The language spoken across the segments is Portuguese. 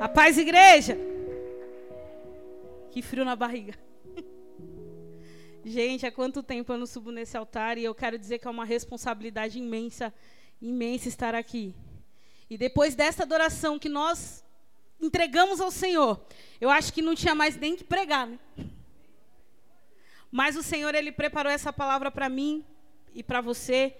A paz, igreja. Que frio na barriga. Gente, há quanto tempo eu não subo nesse altar e eu quero dizer que é uma responsabilidade imensa, imensa estar aqui. E depois dessa adoração que nós entregamos ao Senhor, eu acho que não tinha mais nem que pregar, né? Mas o Senhor ele preparou essa palavra para mim e para você,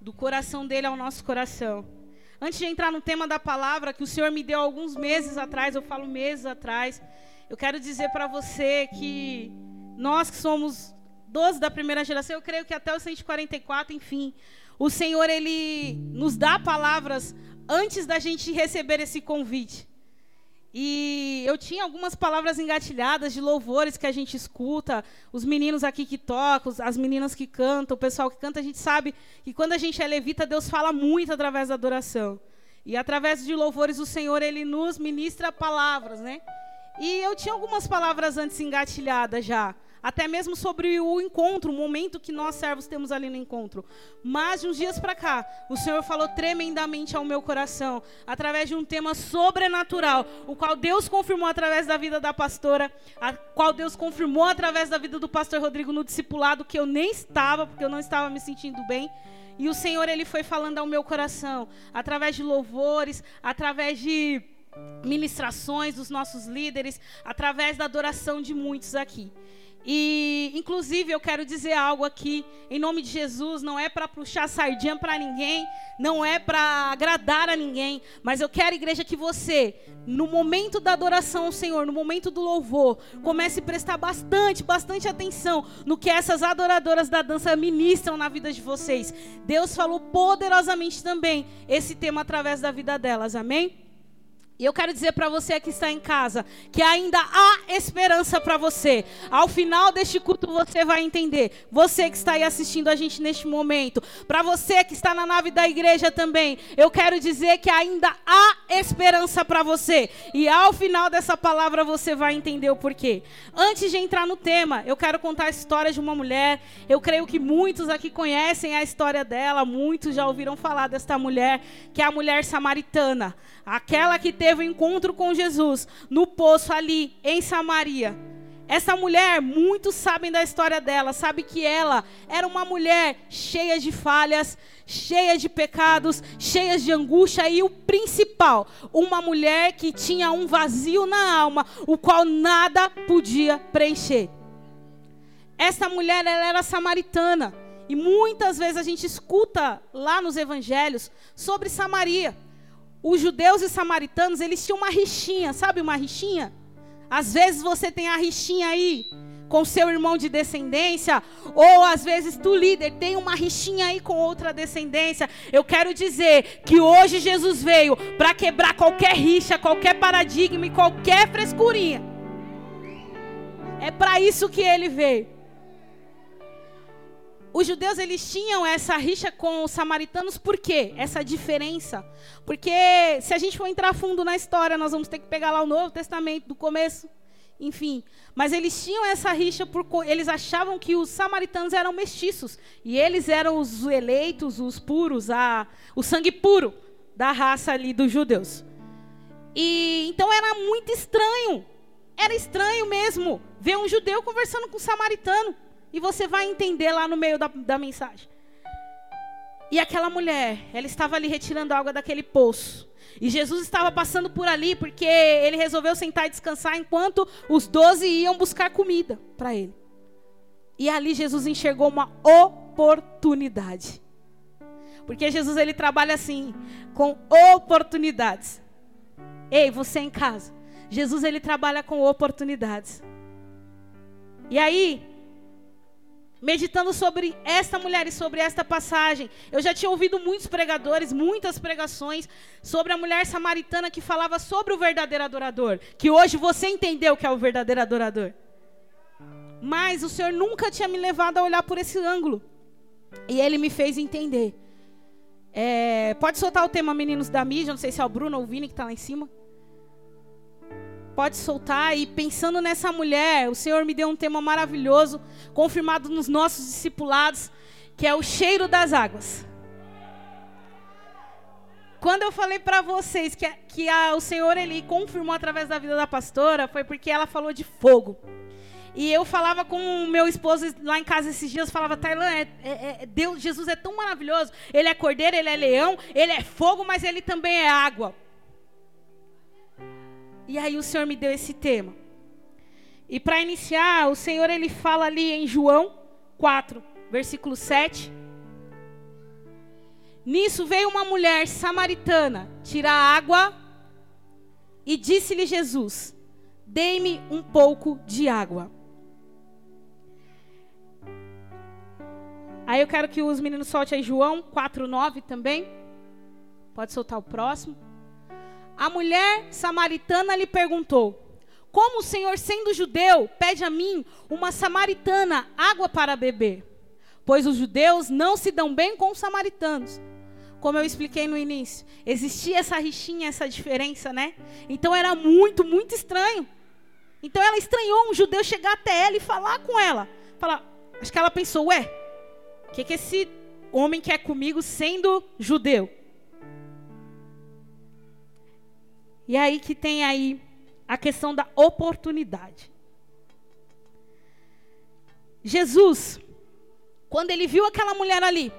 do coração dele ao nosso coração. Antes de entrar no tema da palavra que o Senhor me deu alguns meses atrás, eu falo meses atrás, eu quero dizer para você que nós que somos 12 da primeira geração, eu creio que até o 144, enfim, o Senhor ele nos dá palavras antes da gente receber esse convite. E eu tinha algumas palavras engatilhadas de louvores que a gente escuta, os meninos aqui que tocam, as meninas que cantam, o pessoal que canta, a gente sabe que quando a gente é levita, Deus fala muito através da adoração. E através de louvores o Senhor ele nos ministra palavras, né? E eu tinha algumas palavras antes engatilhadas já até mesmo sobre o encontro, o momento que nós servos temos ali no encontro. Mas de uns dias para cá, o Senhor falou tremendamente ao meu coração, através de um tema sobrenatural, o qual Deus confirmou através da vida da pastora, a qual Deus confirmou através da vida do pastor Rodrigo no discipulado que eu nem estava, porque eu não estava me sentindo bem. E o Senhor ele foi falando ao meu coração, através de louvores, através de ministrações dos nossos líderes, através da adoração de muitos aqui. E, inclusive, eu quero dizer algo aqui, em nome de Jesus, não é para puxar sardinha para ninguém, não é para agradar a ninguém, mas eu quero, igreja, que você, no momento da adoração ao Senhor, no momento do louvor, comece a prestar bastante, bastante atenção no que essas adoradoras da dança ministram na vida de vocês. Deus falou poderosamente também esse tema através da vida delas, amém? E eu quero dizer para você que está em casa que ainda há esperança para você. Ao final deste culto você vai entender. Você que está aí assistindo a gente neste momento, para você que está na nave da igreja também, eu quero dizer que ainda há esperança para você. E ao final dessa palavra você vai entender o porquê. Antes de entrar no tema, eu quero contar a história de uma mulher. Eu creio que muitos aqui conhecem a história dela, muitos já ouviram falar desta mulher, que é a mulher samaritana. Aquela que teve um encontro com Jesus no poço ali em Samaria. Essa mulher, muitos sabem da história dela, sabe que ela era uma mulher cheia de falhas, cheia de pecados, cheia de angústia e o principal, uma mulher que tinha um vazio na alma, o qual nada podia preencher. Essa mulher ela era samaritana e muitas vezes a gente escuta lá nos evangelhos sobre Samaria os judeus e samaritanos, eles tinham uma rixinha, sabe uma rixinha? Às vezes você tem a rixinha aí com seu irmão de descendência, ou às vezes tu líder tem uma rixinha aí com outra descendência. Eu quero dizer que hoje Jesus veio para quebrar qualquer rixa, qualquer paradigma e qualquer frescurinha. É para isso que ele veio os judeus eles tinham essa rixa com os samaritanos, por quê? Essa diferença. Porque se a gente for entrar fundo na história, nós vamos ter que pegar lá o Novo Testamento do começo, enfim. Mas eles tinham essa rixa por eles achavam que os samaritanos eram mestiços e eles eram os eleitos, os puros, a, o sangue puro da raça ali dos judeus. E então era muito estranho. Era estranho mesmo ver um judeu conversando com um samaritano. E você vai entender lá no meio da, da mensagem. E aquela mulher, ela estava ali retirando água daquele poço. E Jesus estava passando por ali porque ele resolveu sentar e descansar enquanto os doze iam buscar comida para ele. E ali Jesus enxergou uma oportunidade. Porque Jesus ele trabalha assim, com oportunidades. Ei, você em casa. Jesus ele trabalha com oportunidades. E aí, meditando sobre esta mulher e sobre esta passagem. Eu já tinha ouvido muitos pregadores, muitas pregações sobre a mulher samaritana que falava sobre o verdadeiro adorador, que hoje você entendeu que é o verdadeiro adorador. Mas o Senhor nunca tinha me levado a olhar por esse ângulo. E ele me fez entender. É, pode soltar o tema Meninos da Mídia, não sei se é o Bruno ou o Vini que está lá em cima. Pode soltar. E pensando nessa mulher, o Senhor me deu um tema maravilhoso, confirmado nos nossos discipulados, que é o cheiro das águas. quando eu falei para vocês que, que a, o Senhor ele confirmou através da vida da pastora, foi porque ela falou de fogo. E eu falava com o meu esposo lá em casa esses dias, falava, Tailã, é, é, é, Deus, Jesus é tão maravilhoso. Ele é cordeiro, ele é leão, ele é fogo, mas ele também é água. E aí o Senhor me deu esse tema. E para iniciar, o Senhor ele fala ali em João 4, versículo 7. Nisso veio uma mulher samaritana tirar água e disse-lhe Jesus: Dei-me um pouco de água. Aí eu quero que os meninos soltem aí João 4:9 também. Pode soltar o próximo. A mulher samaritana lhe perguntou: Como o Senhor, sendo judeu, pede a mim, uma samaritana, água para beber? Pois os judeus não se dão bem com os samaritanos. Como eu expliquei no início, existia essa rixinha, essa diferença, né? Então era muito, muito estranho. Então ela estranhou um judeu chegar até ela e falar com ela. Falar, acho que ela pensou, ué, o que, que esse homem quer comigo sendo judeu? E aí que tem aí a questão da oportunidade. Jesus, quando ele viu aquela mulher ali,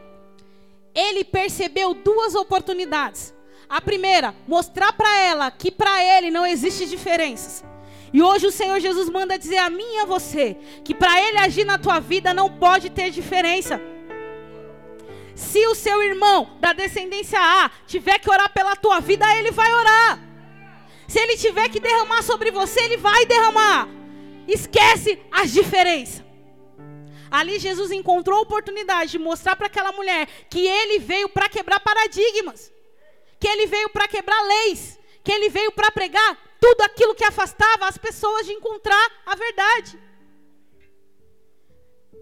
ele percebeu duas oportunidades. A primeira, mostrar para ela que para ele não existe diferenças. E hoje o Senhor Jesus manda dizer a mim e a você que para ele agir na tua vida não pode ter diferença. Se o seu irmão da descendência A tiver que orar pela tua vida, ele vai orar. Se ele tiver que derramar sobre você, ele vai derramar. Esquece as diferenças. Ali Jesus encontrou a oportunidade de mostrar para aquela mulher que ele veio para quebrar paradigmas, que ele veio para quebrar leis, que ele veio para pregar tudo aquilo que afastava as pessoas de encontrar a verdade.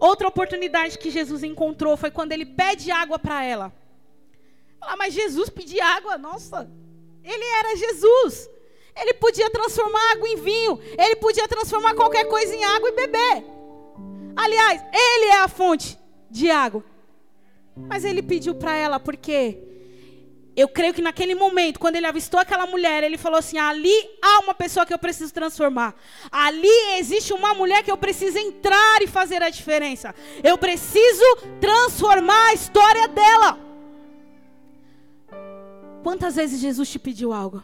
Outra oportunidade que Jesus encontrou foi quando ele pede água para ela. Ah, mas Jesus pedir água, nossa, ele era Jesus. Ele podia transformar água em vinho. Ele podia transformar qualquer coisa em água e beber. Aliás, ele é a fonte de água. Mas ele pediu para ela porque eu creio que naquele momento, quando ele avistou aquela mulher, ele falou assim: ali há uma pessoa que eu preciso transformar. Ali existe uma mulher que eu preciso entrar e fazer a diferença. Eu preciso transformar a história dela. Quantas vezes Jesus te pediu algo?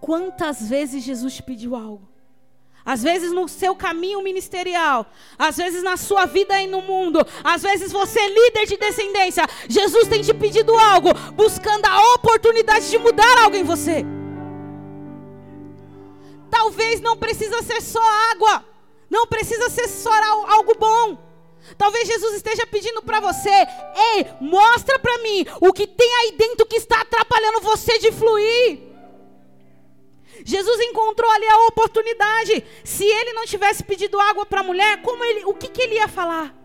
Quantas vezes Jesus pediu algo? Às vezes no seu caminho ministerial, às vezes na sua vida aí no mundo, às vezes você é líder de descendência. Jesus tem te pedido algo, buscando a oportunidade de mudar algo em você. Talvez não precisa ser só água, não precisa ser só algo bom. Talvez Jesus esteja pedindo para você: ei, mostra para mim o que tem aí dentro que está atrapalhando você de fluir. Jesus encontrou ali a oportunidade. Se ele não tivesse pedido água para a mulher, como ele, o que, que ele ia falar?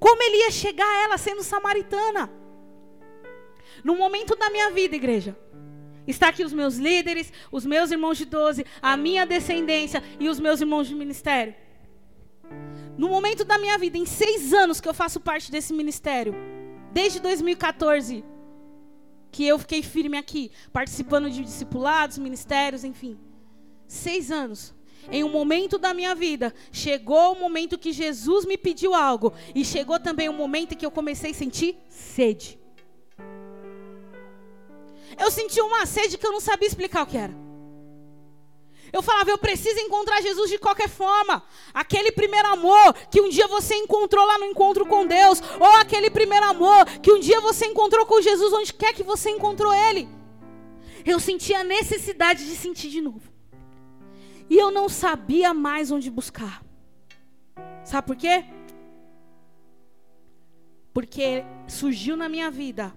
Como ele ia chegar a ela sendo samaritana? No momento da minha vida, igreja, está aqui os meus líderes, os meus irmãos de 12, a minha descendência e os meus irmãos de ministério. No momento da minha vida, em seis anos que eu faço parte desse ministério, desde 2014, que eu fiquei firme aqui, participando de discipulados, ministérios, enfim. Seis anos. Em um momento da minha vida, chegou o momento que Jesus me pediu algo. E chegou também o momento que eu comecei a sentir sede. Eu senti uma sede que eu não sabia explicar o que era. Eu falava, eu preciso encontrar Jesus de qualquer forma. Aquele primeiro amor que um dia você encontrou lá no encontro com Deus, ou aquele primeiro amor que um dia você encontrou com Jesus onde quer que você encontrou ele. Eu sentia a necessidade de sentir de novo. E eu não sabia mais onde buscar. Sabe por quê? Porque surgiu na minha vida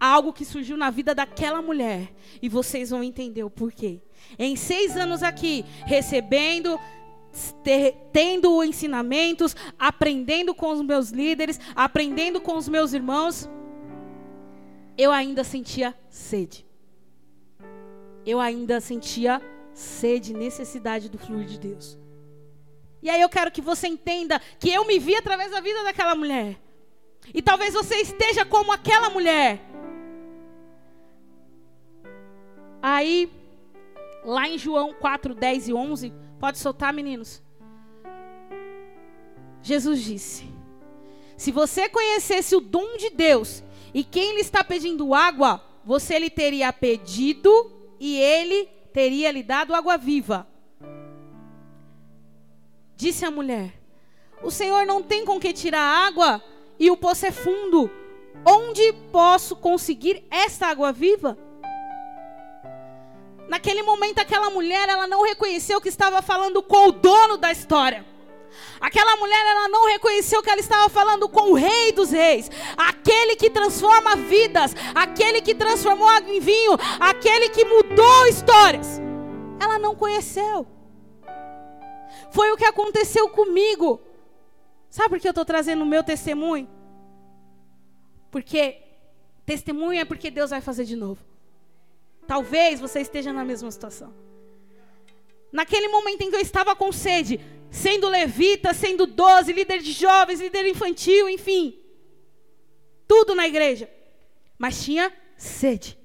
algo que surgiu na vida daquela mulher. E vocês vão entender o porquê. Em seis anos aqui, recebendo, tendo ensinamentos, aprendendo com os meus líderes, aprendendo com os meus irmãos, eu ainda sentia sede. Eu ainda sentia sede, necessidade do fluir de Deus. E aí eu quero que você entenda que eu me vi através da vida daquela mulher. E talvez você esteja como aquela mulher. Aí, lá em João 4, 10 e 11, pode soltar, meninos? Jesus disse: Se você conhecesse o dom de Deus e quem lhe está pedindo água, você lhe teria pedido e ele teria lhe dado água viva. Disse a mulher: O Senhor não tem com que tirar água e o poço é fundo. Onde posso conseguir esta água viva? Naquele momento, aquela mulher, ela não reconheceu que estava falando com o dono da história. Aquela mulher, ela não reconheceu que ela estava falando com o Rei dos Reis, aquele que transforma vidas, aquele que transformou água em vinho, aquele que mudou histórias. Ela não conheceu. Foi o que aconteceu comigo. Sabe por que eu estou trazendo o meu testemunho? Porque testemunho é porque Deus vai fazer de novo. Talvez você esteja na mesma situação. Naquele momento em que eu estava com sede, sendo levita, sendo doze, líder de jovens, líder infantil, enfim. Tudo na igreja. Mas tinha sede.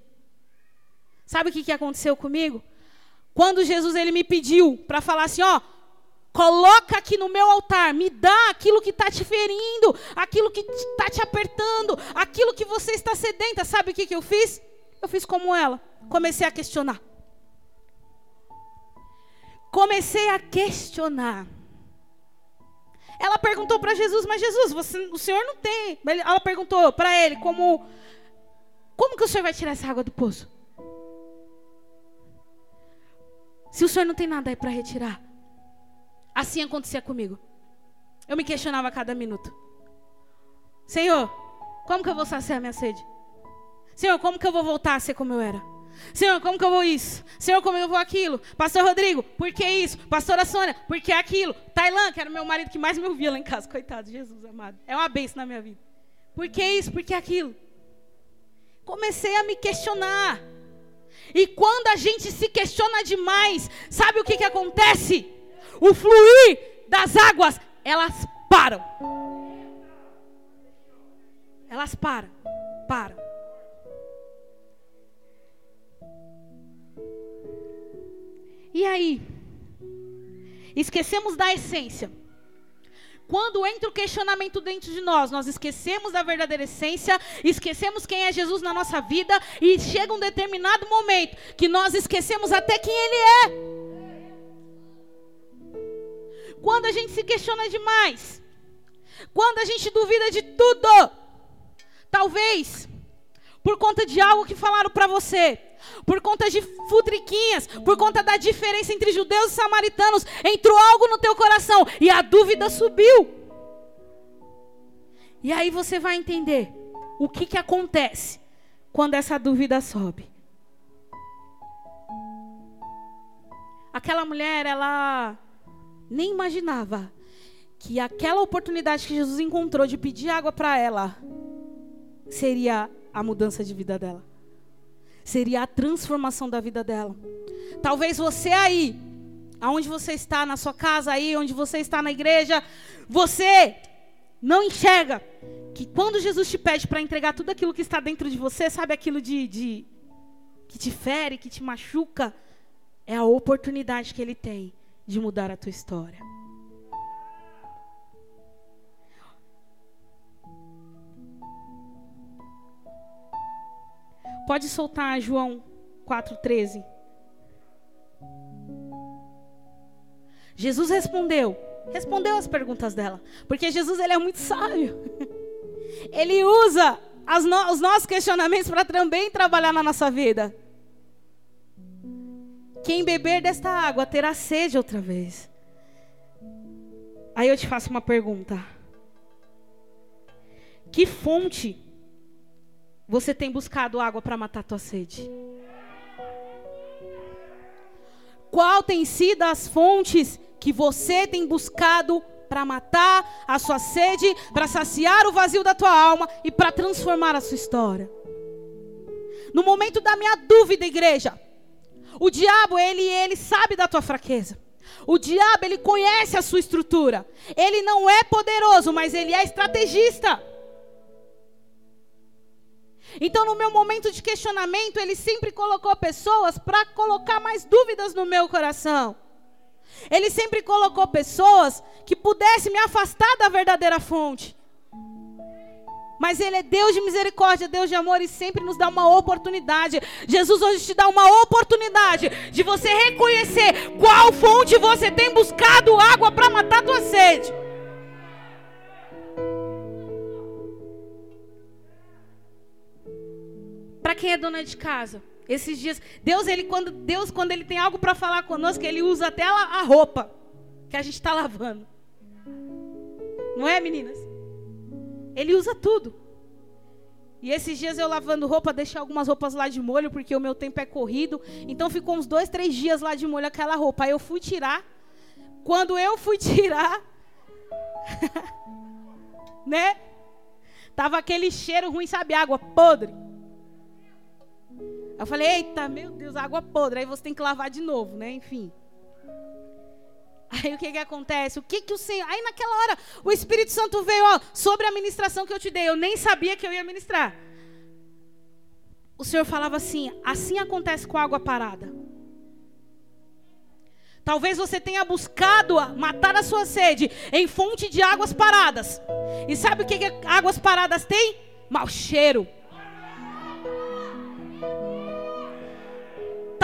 Sabe o que, que aconteceu comigo? Quando Jesus ele me pediu para falar assim, ó, coloca aqui no meu altar, me dá aquilo que está te ferindo, aquilo que está te apertando, aquilo que você está sedenta. Sabe o que, que eu fiz? Eu fiz como ela, comecei a questionar. Comecei a questionar. Ela perguntou para Jesus, mas Jesus, você, o senhor não tem. Ela perguntou para ele, como, como que o senhor vai tirar essa água do poço? Se o senhor não tem nada aí para retirar. Assim acontecia comigo. Eu me questionava a cada minuto. Senhor, como que eu vou saciar minha sede? Senhor, como que eu vou voltar a ser como eu era? Senhor, como que eu vou isso? Senhor, como eu vou aquilo? Pastor Rodrigo, por que isso? Pastora Sônia, por que aquilo? Tailã, que era o meu marido que mais me ouvia lá em casa. Coitado, Jesus amado. É uma bênção na minha vida. Por que isso? Por que aquilo? Comecei a me questionar. E quando a gente se questiona demais, sabe o que, que acontece? O fluir das águas, elas param. Elas param. Param. E aí? Esquecemos da essência. Quando entra o questionamento dentro de nós, nós esquecemos da verdadeira essência, esquecemos quem é Jesus na nossa vida e chega um determinado momento que nós esquecemos até quem Ele é. Quando a gente se questiona demais, quando a gente duvida de tudo, talvez por conta de algo que falaram para você, por conta de futriquinhas, por conta da diferença entre judeus e samaritanos, entrou algo no teu coração e a dúvida subiu. E aí você vai entender o que, que acontece quando essa dúvida sobe. Aquela mulher, ela nem imaginava que aquela oportunidade que Jesus encontrou de pedir água para ela seria a mudança de vida dela seria a transformação da vida dela. Talvez você aí, aonde você está, na sua casa aí, onde você está na igreja, você não enxerga que quando Jesus te pede para entregar tudo aquilo que está dentro de você, sabe aquilo de, de que te fere, que te machuca, é a oportunidade que ele tem de mudar a tua história. Pode soltar João 4,13. Jesus respondeu. Respondeu as perguntas dela. Porque Jesus ele é muito sábio. Ele usa no, os nossos questionamentos para também trabalhar na nossa vida. Quem beber desta água terá sede outra vez. Aí eu te faço uma pergunta. Que fonte você tem buscado água para matar a tua sede? Qual tem sido as fontes que você tem buscado para matar a sua sede, para saciar o vazio da tua alma e para transformar a sua história? No momento da minha dúvida, igreja, o diabo, ele, ele sabe da tua fraqueza. O diabo, ele conhece a sua estrutura. Ele não é poderoso, mas ele é estrategista. Então, no meu momento de questionamento, ele sempre colocou pessoas para colocar mais dúvidas no meu coração. Ele sempre colocou pessoas que pudessem me afastar da verdadeira fonte. Mas Ele é Deus de misericórdia, Deus de amor e sempre nos dá uma oportunidade. Jesus hoje te dá uma oportunidade de você reconhecer qual fonte você tem buscado água para matar tua sede. Para quem é dona de casa, esses dias, Deus, ele quando Deus quando ele tem algo para falar conosco, ele usa até a roupa que a gente está lavando. Não é, meninas? Ele usa tudo. E esses dias eu lavando roupa, deixei algumas roupas lá de molho, porque o meu tempo é corrido. Então ficou uns dois, três dias lá de molho aquela roupa. Aí eu fui tirar. Quando eu fui tirar, né? Tava aquele cheiro ruim, sabe? Água podre. Eu falei, eita, meu Deus, água podre. Aí você tem que lavar de novo, né? Enfim. Aí o que que acontece? O que que o Senhor... Aí naquela hora o Espírito Santo veio ó, sobre a ministração que eu te dei. Eu nem sabia que eu ia ministrar. O Senhor falava assim: assim acontece com a água parada. Talvez você tenha buscado matar a sua sede em fonte de águas paradas. E sabe o que, que águas paradas têm? Mau cheiro.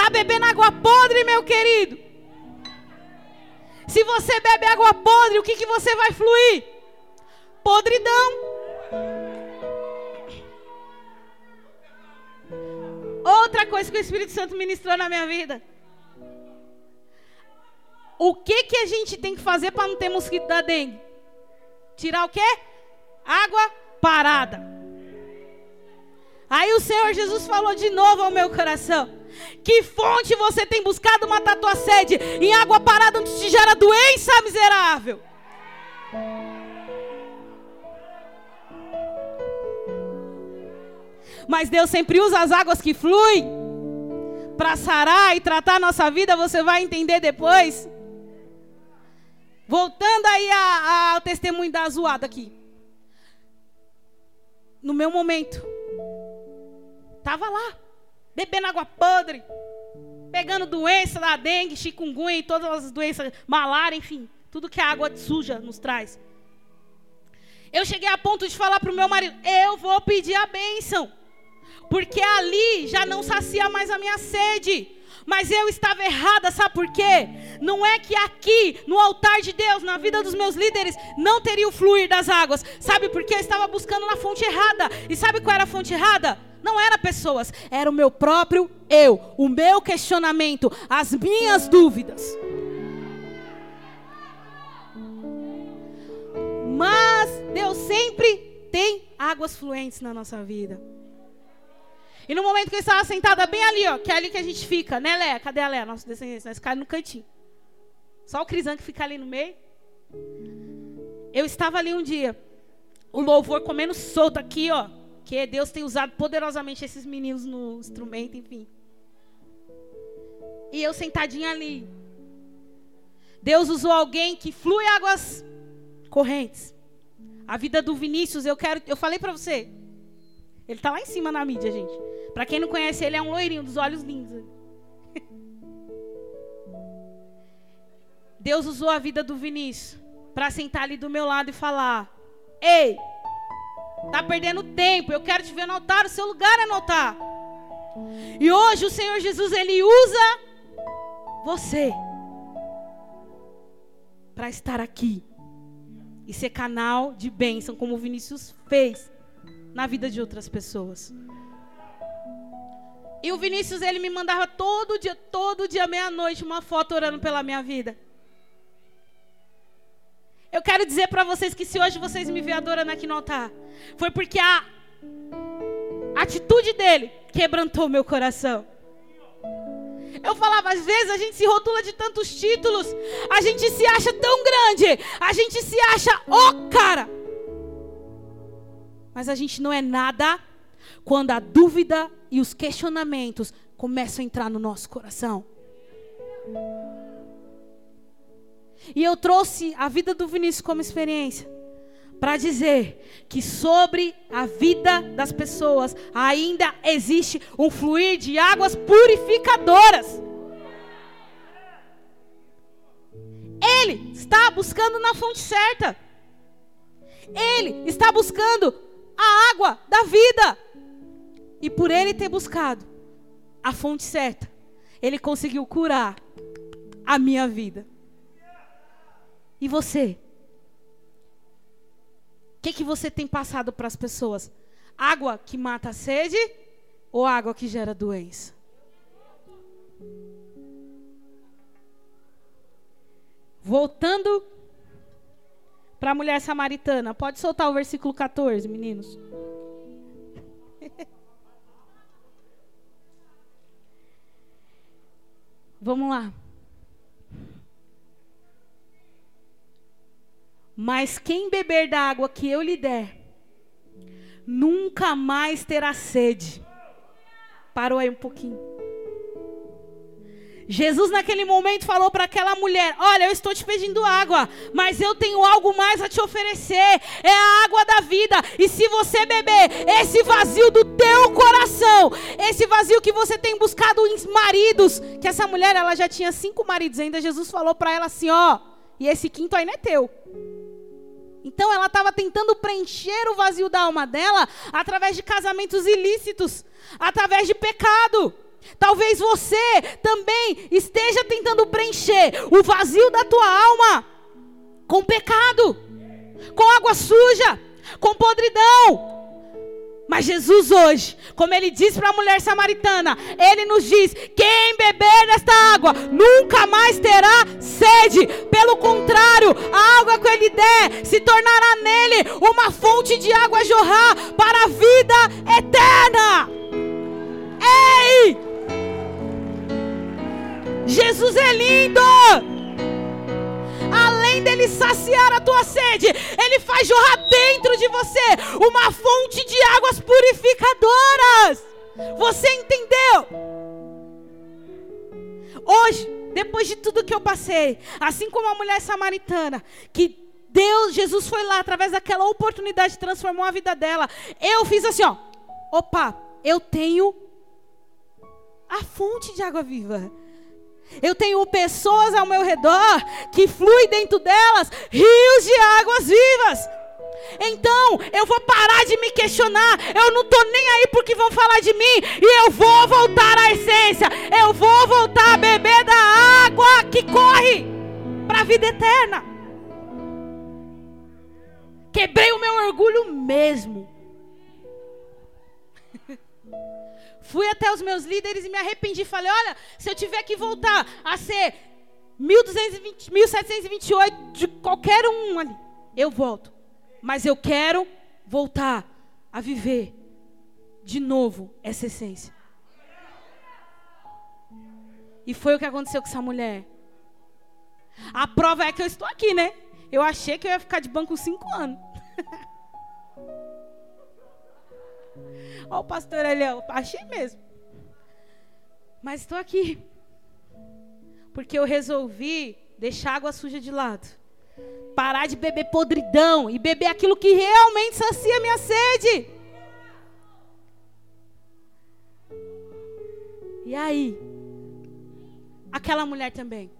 Tá bebendo água podre, meu querido? Se você bebe água podre, o que, que você vai fluir? Podridão. Outra coisa que o Espírito Santo ministrou na minha vida. O que que a gente tem que fazer para não ter mosquito da dengue? Tirar o quê? Água parada. Aí o Senhor Jesus falou de novo ao meu coração. Que fonte você tem buscado matar tua sede? Em água parada onde te gera doença, miserável. Mas Deus sempre usa as águas que fluem para sarar e tratar a nossa vida, você vai entender depois. Voltando aí ao testemunho da zoada aqui. No meu momento, estava lá bebendo água podre, pegando doença da dengue, chikungunya e todas as doenças, malária, enfim, tudo que a água suja nos traz. Eu cheguei a ponto de falar para o meu marido: eu vou pedir a bênção, porque ali já não sacia mais a minha sede. Mas eu estava errada, sabe por quê? Não é que aqui, no altar de Deus, na vida dos meus líderes, não teria o fluir das águas. Sabe por quê? Eu estava buscando na fonte errada. E sabe qual era a fonte errada? Não era pessoas, era o meu próprio eu, o meu questionamento, as minhas dúvidas. Mas Deus sempre tem águas fluentes na nossa vida. E no momento que eu estava sentada bem ali, ó, que é ali que a gente fica, né, Léa? Cadê a Léa? Nosso descendente, nós ficamos no cantinho. Só o Crisan que fica ali no meio. Eu estava ali um dia, o louvor comendo solto aqui, ó. Que Deus tem usado poderosamente esses meninos no instrumento, enfim. E eu sentadinha ali. Deus usou alguém que flui águas correntes. A vida do Vinícius, eu quero, eu falei para você. Ele tá lá em cima na mídia, gente. Para quem não conhece, ele é um loirinho dos olhos lindos. Deus usou a vida do Vinícius para sentar ali do meu lado e falar: "Ei, Está perdendo tempo. Eu quero te ver no altar. O seu lugar é no altar. E hoje o Senhor Jesus, Ele usa você para estar aqui e ser canal de bênção, como o Vinícius fez na vida de outras pessoas. E o Vinícius, ele me mandava todo dia, todo dia, meia-noite, uma foto orando pela minha vida. Eu quero dizer para vocês que se hoje vocês me verem adorando aqui no altar, foi porque a atitude dele quebrantou meu coração. Eu falava, às vezes a gente se rotula de tantos títulos, a gente se acha tão grande, a gente se acha o oh, cara. Mas a gente não é nada quando a dúvida e os questionamentos começam a entrar no nosso coração. E eu trouxe a vida do Vinícius como experiência para dizer que sobre a vida das pessoas ainda existe um fluir de águas purificadoras. Ele está buscando na fonte certa. Ele está buscando a água da vida. E por ele ter buscado a fonte certa, ele conseguiu curar a minha vida. E você? O que, que você tem passado para as pessoas? Água que mata a sede ou água que gera doença? Voltando para a mulher samaritana. Pode soltar o versículo 14, meninos. Vamos lá. Mas quem beber da água que eu lhe der, nunca mais terá sede. Parou aí um pouquinho. Jesus, naquele momento, falou para aquela mulher: Olha, eu estou te pedindo água, mas eu tenho algo mais a te oferecer. É a água da vida. E se você beber esse vazio do teu coração, esse vazio que você tem buscado em maridos, que essa mulher ela já tinha cinco maridos, ainda Jesus falou para ela assim: Ó, e esse quinto ainda é teu. Então ela estava tentando preencher o vazio da alma dela através de casamentos ilícitos, através de pecado. Talvez você também esteja tentando preencher o vazio da tua alma com pecado, com água suja, com podridão. Mas Jesus hoje, como ele disse para a mulher samaritana, ele nos diz: quem beber desta água nunca mais terá sede. Pelo contrário, a água que ele der se tornará nele uma fonte de água a jorrar para a vida eterna. Ei! Jesus é lindo! Além dele saciar a tua sede, ele faz jorrar dentro de você uma fonte de águas purificadoras. Você entendeu? Hoje, depois de tudo que eu passei, assim como a mulher samaritana, que Deus, Jesus foi lá através daquela oportunidade transformou a vida dela. Eu fiz assim, ó. Opa, eu tenho a fonte de água viva. Eu tenho pessoas ao meu redor que flui dentro delas rios de águas vivas. Então, eu vou parar de me questionar. Eu não estou nem aí porque vão falar de mim. E eu vou voltar à essência. Eu vou voltar a beber da água que corre para a vida eterna. Quebrei o meu orgulho mesmo. Fui até os meus líderes e me arrependi. Falei: olha, se eu tiver que voltar a ser 1220, 1728 de qualquer um ali, eu volto. Mas eu quero voltar a viver de novo essa essência. E foi o que aconteceu com essa mulher. A prova é que eu estou aqui, né? Eu achei que eu ia ficar de banco cinco anos. Olha o pastor ó. achei mesmo. Mas estou aqui. Porque eu resolvi deixar água suja de lado. Parar de beber podridão e beber aquilo que realmente sacia minha sede. E aí? Aquela mulher também.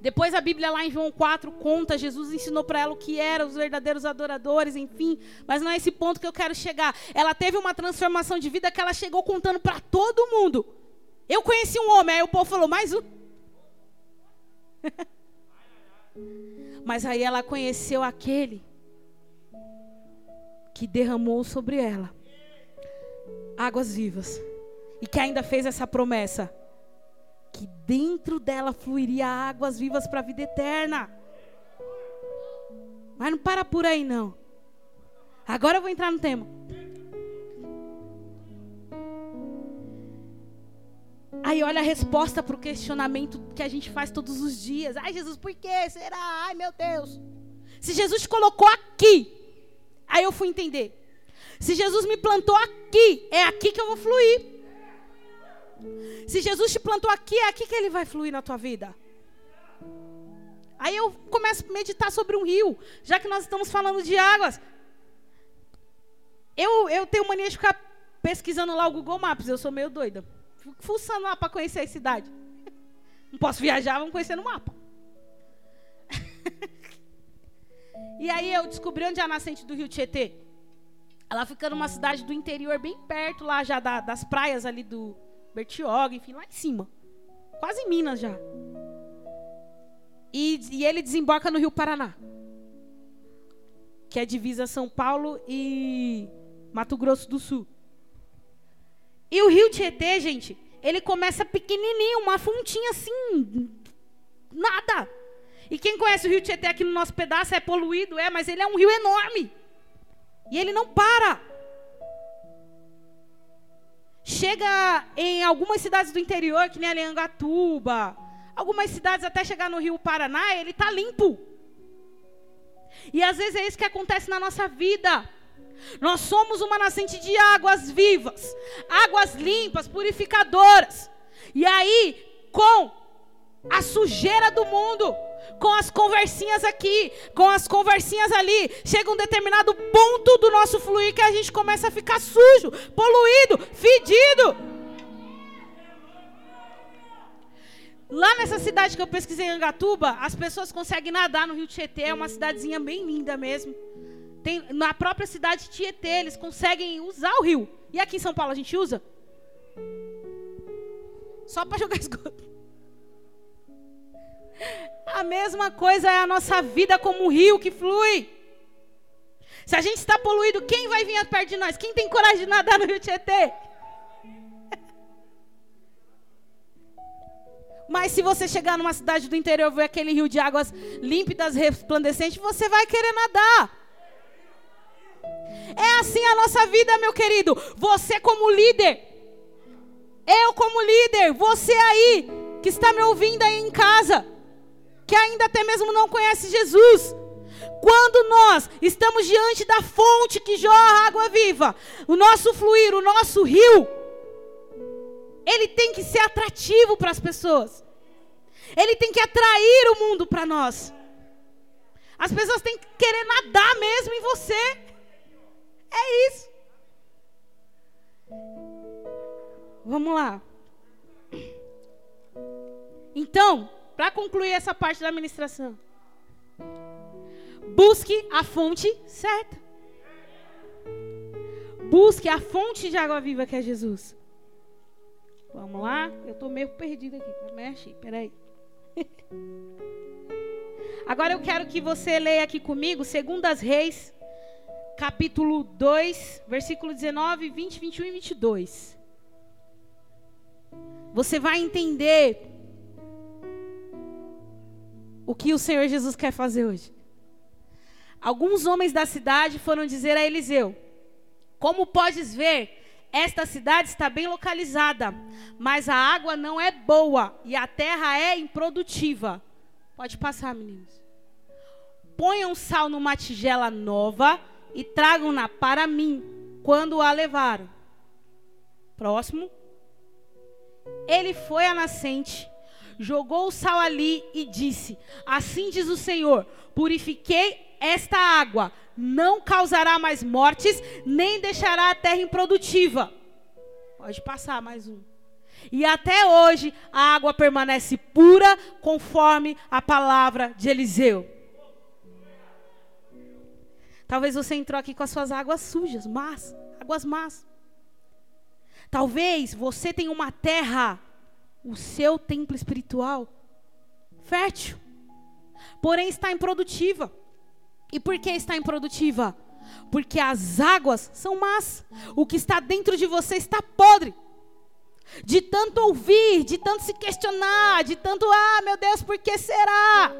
Depois a Bíblia lá em João 4 conta, Jesus ensinou para ela o que eram os verdadeiros adoradores, enfim. Mas não é esse ponto que eu quero chegar. Ela teve uma transformação de vida que ela chegou contando para todo mundo. Eu conheci um homem, aí o povo falou, mais um. Mas aí ela conheceu aquele que derramou sobre ela águas vivas e que ainda fez essa promessa que dentro dela fluiria águas vivas para a vida eterna. Mas não para por aí não. Agora eu vou entrar no tema. Aí olha a resposta para o questionamento que a gente faz todos os dias. Ai, Jesus, por que será? Ai, meu Deus. Se Jesus te colocou aqui, aí eu fui entender. Se Jesus me plantou aqui, é aqui que eu vou fluir. Se Jesus te plantou aqui, é aqui que ele vai fluir na tua vida. Aí eu começo a meditar sobre um rio, já que nós estamos falando de águas. Eu, eu tenho mania de ficar pesquisando lá o Google Maps, eu sou meio doida. Fuçando lá para conhecer a cidade. Não posso viajar, vamos conhecer no mapa. e aí eu descobri onde é a nascente do rio Tietê. Ela fica numa cidade do interior, bem perto lá já da, das praias ali do Bertioga, enfim, lá em cima. Quase em Minas já. E, e ele desemboca no Rio Paraná. Que é divisa São Paulo e Mato Grosso do Sul. E o Rio Tietê, gente, ele começa pequenininho, uma fontinha assim, nada. E quem conhece o Rio Tietê aqui no nosso pedaço é poluído, é, mas ele é um rio enorme. E ele não para. Chega em algumas cidades do interior, que nem Aliangatuba, algumas cidades até chegar no Rio Paraná, ele está limpo. E às vezes é isso que acontece na nossa vida. Nós somos uma nascente de águas vivas, águas limpas, purificadoras. E aí, com a sujeira do mundo, com as conversinhas aqui, com as conversinhas ali, chega um determinado ponto do nosso fluir que a gente começa a ficar sujo, poluído, fedido. Lá nessa cidade que eu pesquisei em Angatuba, as pessoas conseguem nadar no Rio Tietê, é uma cidadezinha bem linda mesmo. Tem, na própria cidade de Tietê, eles conseguem usar o rio. E aqui em São Paulo a gente usa? Só para jogar esgoto. A mesma coisa é a nossa vida como um rio que flui. Se a gente está poluído, quem vai vir perto de nós? Quem tem coragem de nadar no rio Tietê? Mas se você chegar numa cidade do interior e ver aquele rio de águas límpidas, resplandecentes, você vai querer nadar. É assim a nossa vida, meu querido. Você como líder, eu como líder, você aí que está me ouvindo aí em casa, que ainda até mesmo não conhece Jesus. Quando nós estamos diante da fonte que jorra água viva, o nosso fluir, o nosso rio, ele tem que ser atrativo para as pessoas. Ele tem que atrair o mundo para nós. As pessoas têm que querer nadar mesmo em você. É isso. Vamos lá. Então, para concluir essa parte da administração, busque a fonte certa. Busque a fonte de água viva que é Jesus. Vamos lá? Eu estou meio perdido aqui. Mexe, peraí. Agora eu quero que você leia aqui comigo, Segundas Reis, capítulo 2, versículo 19, 20, 21 e 22. Você vai entender o que o Senhor Jesus quer fazer hoje. Alguns homens da cidade foram dizer a Eliseu: Como podes ver, esta cidade está bem localizada, mas a água não é boa e a terra é improdutiva. Pode passar, meninos. Ponham sal numa tigela nova e tragam-na para mim quando a levaram. Próximo. Ele foi à nascente, jogou o sal ali e disse: Assim diz o Senhor: Purifiquei esta água não causará mais mortes, nem deixará a terra improdutiva. Pode passar mais um. E até hoje a água permanece pura, conforme a palavra de Eliseu. Talvez você entrou aqui com as suas águas sujas, más, águas más. Talvez você tenha uma terra, o seu templo espiritual, fértil, porém está improdutiva. E por que está improdutiva? Porque as águas são más. O que está dentro de você está podre. De tanto ouvir, de tanto se questionar, de tanto, ah, meu Deus, por que será?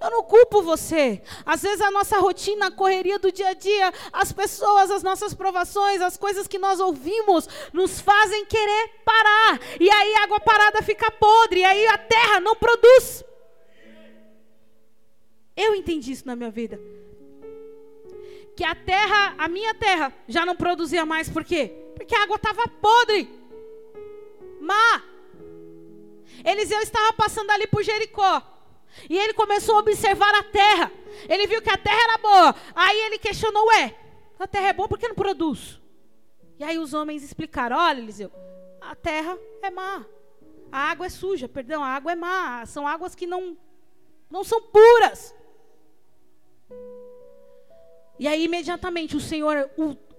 Eu não culpo você. Às vezes a nossa rotina, a correria do dia a dia, as pessoas, as nossas provações, as coisas que nós ouvimos, nos fazem querer parar. E aí a água parada fica podre, e aí a terra não produz. Eu entendi isso na minha vida. Que a terra, a minha terra, já não produzia mais. Por quê? Porque a água estava podre. Má. Eliseu estava passando ali por Jericó. E ele começou a observar a terra. Ele viu que a terra era boa. Aí ele questionou: Ué, a terra é boa, por que não produz? E aí os homens explicaram: Olha, Eliseu, a terra é má. A água é suja, perdão, a água é má. São águas que não, não são puras. E aí, imediatamente, o Senhor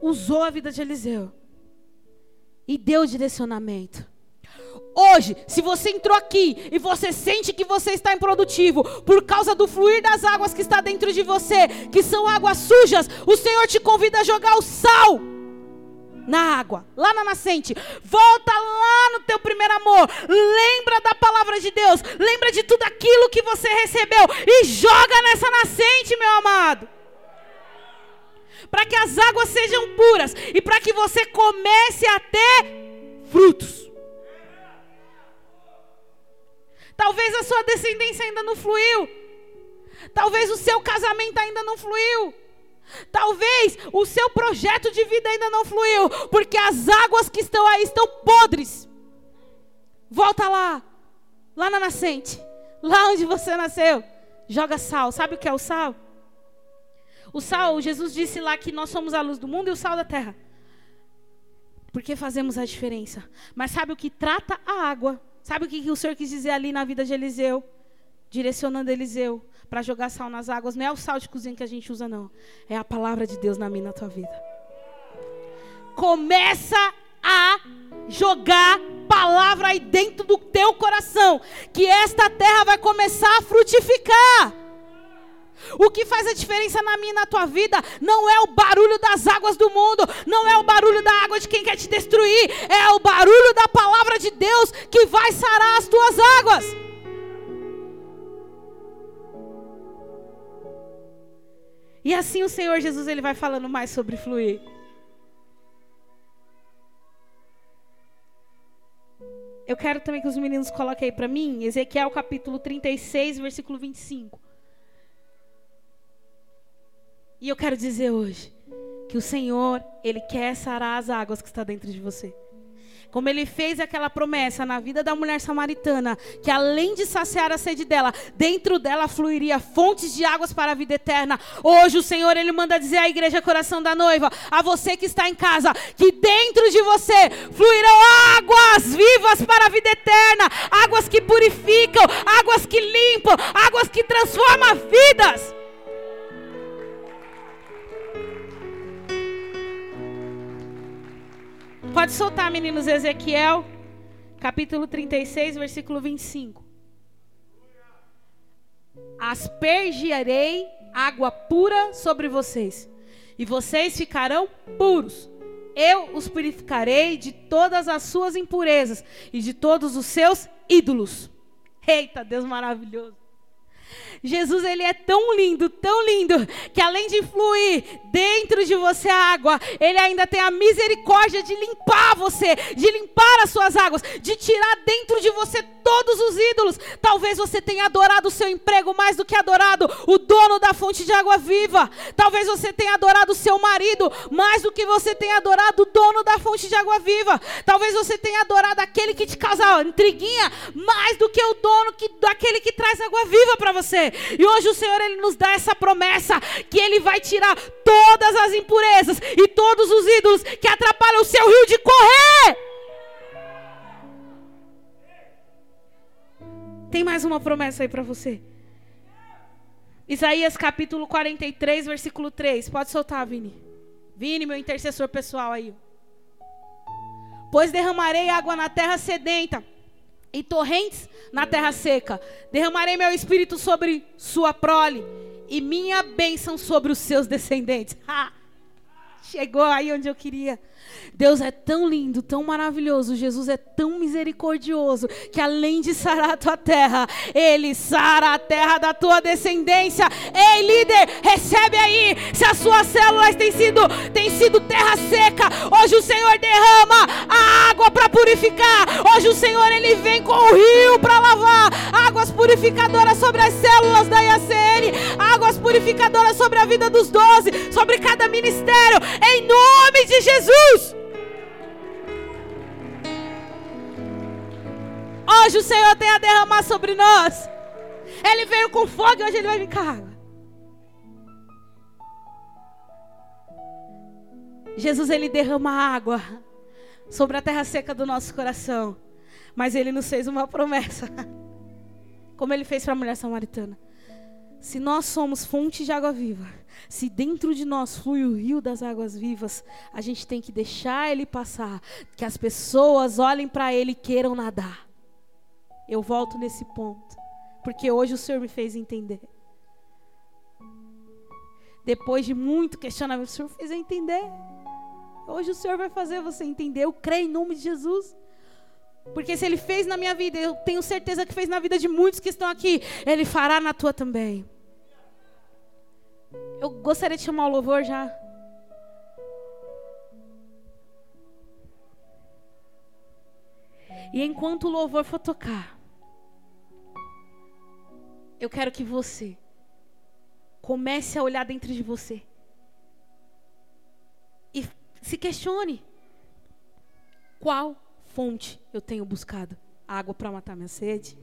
usou a vida de Eliseu e deu direcionamento. Hoje, se você entrou aqui e você sente que você está improdutivo por causa do fluir das águas que está dentro de você, que são águas sujas, o Senhor te convida a jogar o sal na água, lá na nascente. Volta lá no teu primeiro amor. Lembra da palavra de Deus, lembra de tudo aquilo que você recebeu e joga nessa nascente, meu amado. Para que as águas sejam puras e para que você comece a ter frutos. Talvez a sua descendência ainda não fluiu. Talvez o seu casamento ainda não fluiu. Talvez o seu projeto de vida ainda não fluiu, porque as águas que estão aí estão podres. Volta lá, lá na nascente, lá onde você nasceu. Joga sal. Sabe o que é o sal? O sal, Jesus disse lá que nós somos a luz do mundo e o sal da terra. Porque fazemos a diferença. Mas sabe o que trata a água? Sabe o que o Senhor quis dizer ali na vida de Eliseu? Direcionando Eliseu para jogar sal nas águas. Não é o sal de cozinha que a gente usa, não. É a palavra de Deus na minha na tua vida. Começa a jogar palavra aí dentro do teu coração. Que esta terra vai começar a frutificar. O que faz a diferença na minha e na tua vida não é o barulho das águas do mundo, não é o barulho da água de quem quer te destruir, é o barulho da palavra de Deus que vai sarar as tuas águas. E assim o Senhor Jesus ele vai falando mais sobre fluir. Eu quero também que os meninos coloquem aí para mim, Ezequiel capítulo 36, versículo 25. E eu quero dizer hoje que o Senhor, Ele quer sarar as águas que está dentro de você. Como ele fez aquela promessa na vida da mulher samaritana, que além de saciar a sede dela, dentro dela fluiria fontes de águas para a vida eterna. Hoje o Senhor ele manda dizer à igreja Coração da Noiva, a você que está em casa, que dentro de você fluirão águas vivas para a vida eterna, águas que purificam, águas que limpam, águas que transformam vidas. Pode soltar, meninos, Ezequiel, capítulo 36, versículo 25. Aspergirei água pura sobre vocês, e vocês ficarão puros. Eu os purificarei de todas as suas impurezas e de todos os seus ídolos. Eita, Deus maravilhoso. Jesus ele é tão lindo, tão lindo, que além de fluir dentro de você a água, ele ainda tem a misericórdia de limpar você, de limpar as suas águas, de tirar dentro de você todos os ídolos. Talvez você tenha adorado o seu emprego mais do que adorado o dono da fonte de água viva. Talvez você tenha adorado o seu marido mais do que você tenha adorado o dono da fonte de água viva. Talvez você tenha adorado aquele que te causa intriguinha mais do que o dono que, daquele que traz água viva para você. E hoje o Senhor ele nos dá essa promessa que ele vai tirar todas as impurezas e todos os ídolos que atrapalham o seu rio de correr. Tem mais uma promessa aí para você. Isaías capítulo 43, versículo 3. Pode soltar, Vini. Vini, meu intercessor pessoal aí. Pois derramarei água na terra sedenta e torrentes na terra seca. Derramarei meu espírito sobre sua prole e minha bênção sobre os seus descendentes. Ha! Chegou aí onde eu queria. Deus é tão lindo, tão maravilhoso. Jesus é tão misericordioso que além de sarar a tua terra, Ele sara a terra da tua descendência. Ei, líder, recebe aí. Se as suas células têm sido, têm sido terra seca, hoje o Senhor derrama a água para purificar. Hoje o Senhor ele vem com o rio para lavar. Águas purificadoras sobre as células da IACN. Águas purificadoras sobre a vida dos doze, sobre cada ministério. Em nome de Jesus. Hoje o Senhor tem a derramar sobre nós. Ele veio com fogo e hoje ele vai vir com água. Jesus ele derrama água sobre a terra seca do nosso coração. Mas ele nos fez uma promessa. Como ele fez para a mulher samaritana. Se nós somos fonte de água viva, se dentro de nós flui o rio das águas vivas, a gente tem que deixar ele passar, que as pessoas olhem para ele e queiram nadar. Eu volto nesse ponto, porque hoje o Senhor me fez entender. Depois de muito questionamento, o Senhor fez eu entender. Hoje o Senhor vai fazer você entender. Eu creio em nome de Jesus. Porque se Ele fez na minha vida, eu tenho certeza que fez na vida de muitos que estão aqui, Ele fará na tua também. Eu gostaria de chamar o louvor já. E enquanto o louvor for tocar, eu quero que você comece a olhar dentro de você e se questione: qual fonte eu tenho buscado? Água para matar minha sede?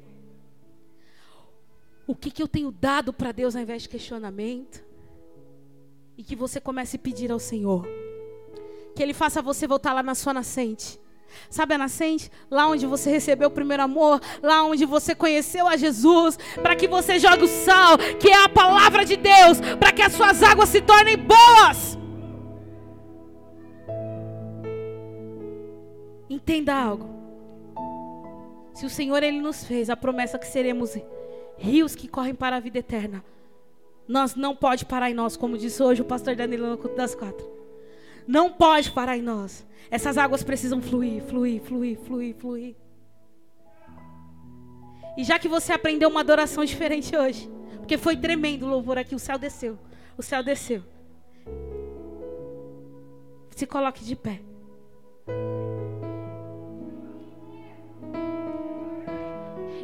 O que, que eu tenho dado para Deus ao invés de questionamento? E que você comece a pedir ao Senhor. Que Ele faça você voltar lá na sua nascente. Sabe a nascente? Lá onde você recebeu o primeiro amor, lá onde você conheceu a Jesus, para que você jogue o sal, que é a palavra de Deus, para que as suas águas se tornem boas. Entenda algo. Se o Senhor ele nos fez a promessa que seremos rios que correm para a vida eterna, nós não pode parar em nós, como disse hoje o pastor Danilo no culto das quatro. Não pode parar em nós. Essas águas precisam fluir, fluir, fluir, fluir, fluir. E já que você aprendeu uma adoração diferente hoje, porque foi tremendo o louvor aqui, o céu desceu. O céu desceu. Se coloque de pé.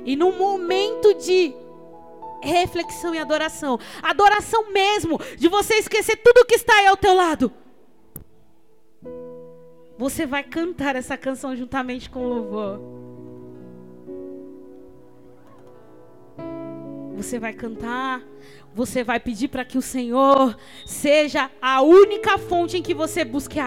E num momento de reflexão e adoração. Adoração mesmo, de você esquecer tudo que está aí ao teu lado. Você vai cantar essa canção juntamente com o louvor. Você vai cantar, você vai pedir para que o Senhor seja a única fonte em que você busque a